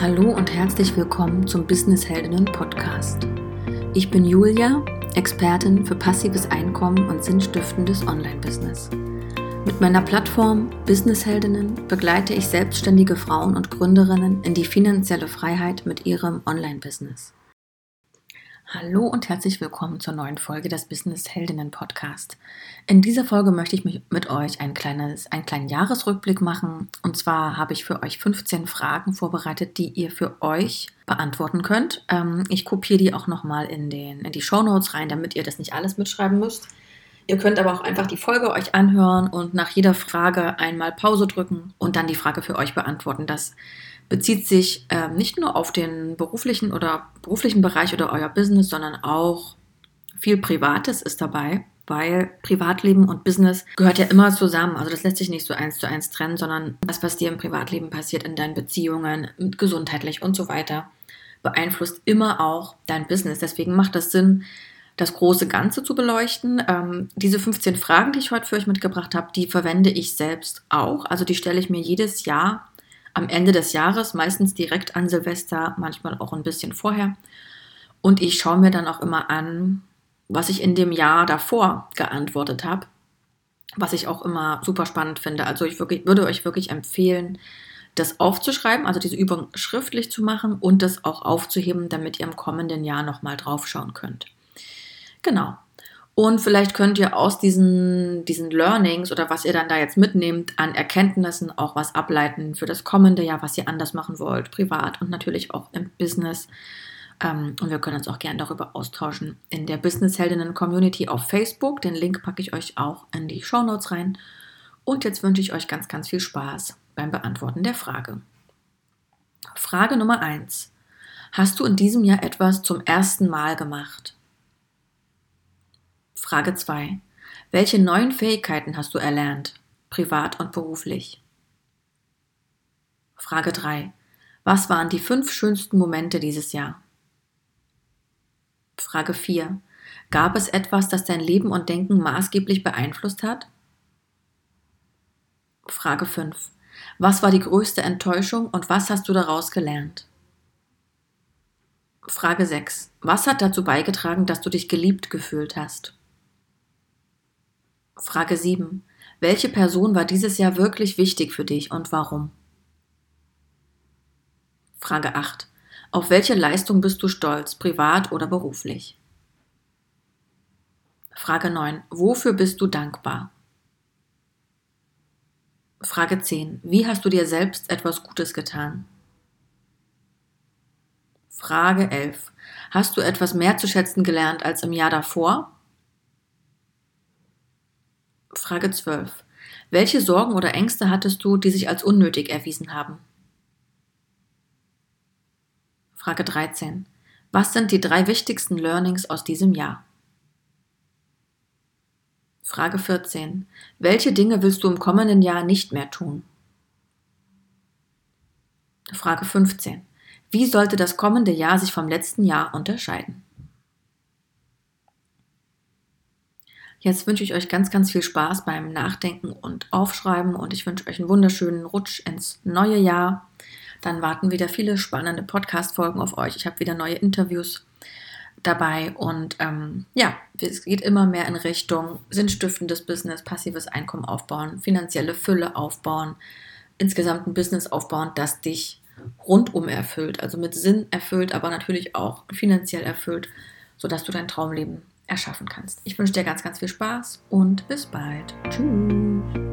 Hallo und herzlich willkommen zum Business Heldinnen Podcast. Ich bin Julia, Expertin für passives Einkommen und sinnstiftendes Online-Business. Mit meiner Plattform Business Heldinnen begleite ich selbstständige Frauen und Gründerinnen in die finanzielle Freiheit mit ihrem Online-Business. Hallo und herzlich willkommen zur neuen Folge des Business Heldinnen Podcast. In dieser Folge möchte ich mit euch ein kleines, einen kleinen Jahresrückblick machen. Und zwar habe ich für euch 15 Fragen vorbereitet, die ihr für euch beantworten könnt. Ähm, ich kopiere die auch nochmal in, in die Show Notes rein, damit ihr das nicht alles mitschreiben müsst. Ihr könnt aber auch einfach die Folge euch anhören und nach jeder Frage einmal Pause drücken und dann die Frage für euch beantworten. Das bezieht sich äh, nicht nur auf den beruflichen oder beruflichen Bereich oder euer Business, sondern auch viel Privates ist dabei, weil Privatleben und Business gehört ja immer zusammen. Also das lässt sich nicht so eins zu eins trennen, sondern das, was dir im Privatleben passiert, in deinen Beziehungen, gesundheitlich und so weiter, beeinflusst immer auch dein Business. Deswegen macht es Sinn, das große Ganze zu beleuchten. Ähm, diese 15 Fragen, die ich heute für euch mitgebracht habe, die verwende ich selbst auch. Also die stelle ich mir jedes Jahr am Ende des Jahres, meistens direkt an Silvester, manchmal auch ein bisschen vorher. Und ich schaue mir dann auch immer an, was ich in dem Jahr davor geantwortet habe, was ich auch immer super spannend finde. Also ich wirklich, würde euch wirklich empfehlen, das aufzuschreiben, also diese Übung schriftlich zu machen und das auch aufzuheben, damit ihr im kommenden Jahr nochmal drauf schauen könnt. Genau. Und vielleicht könnt ihr aus diesen, diesen Learnings oder was ihr dann da jetzt mitnehmt an Erkenntnissen auch was ableiten für das kommende Jahr, was ihr anders machen wollt, privat und natürlich auch im Business. Ähm, und wir können uns auch gerne darüber austauschen in der Business Heldinnen Community auf Facebook. Den Link packe ich euch auch in die Show Notes rein. Und jetzt wünsche ich euch ganz, ganz viel Spaß beim Beantworten der Frage. Frage Nummer 1. Hast du in diesem Jahr etwas zum ersten Mal gemacht? Frage 2. Welche neuen Fähigkeiten hast du erlernt, privat und beruflich? Frage 3. Was waren die fünf schönsten Momente dieses Jahr? Frage 4. Gab es etwas, das dein Leben und Denken maßgeblich beeinflusst hat? Frage 5. Was war die größte Enttäuschung und was hast du daraus gelernt? Frage 6. Was hat dazu beigetragen, dass du dich geliebt gefühlt hast? Frage 7. Welche Person war dieses Jahr wirklich wichtig für dich und warum? Frage 8. Auf welche Leistung bist du stolz, privat oder beruflich? Frage 9. Wofür bist du dankbar? Frage 10. Wie hast du dir selbst etwas Gutes getan? Frage 11. Hast du etwas mehr zu schätzen gelernt als im Jahr davor? Frage 12. Welche Sorgen oder Ängste hattest du, die sich als unnötig erwiesen haben? Frage 13. Was sind die drei wichtigsten Learnings aus diesem Jahr? Frage 14. Welche Dinge willst du im kommenden Jahr nicht mehr tun? Frage 15. Wie sollte das kommende Jahr sich vom letzten Jahr unterscheiden? Jetzt wünsche ich euch ganz, ganz viel Spaß beim Nachdenken und Aufschreiben und ich wünsche euch einen wunderschönen Rutsch ins neue Jahr. Dann warten wieder viele spannende Podcast-Folgen auf euch. Ich habe wieder neue Interviews dabei und ähm, ja, es geht immer mehr in Richtung sinnstiftendes Business, passives Einkommen aufbauen, finanzielle Fülle aufbauen, insgesamt ein Business aufbauen, das dich rundum erfüllt, also mit Sinn erfüllt, aber natürlich auch finanziell erfüllt, sodass du dein Traumleben erschaffen kannst. Ich wünsche dir ganz, ganz viel Spaß und bis bald. Tschüss.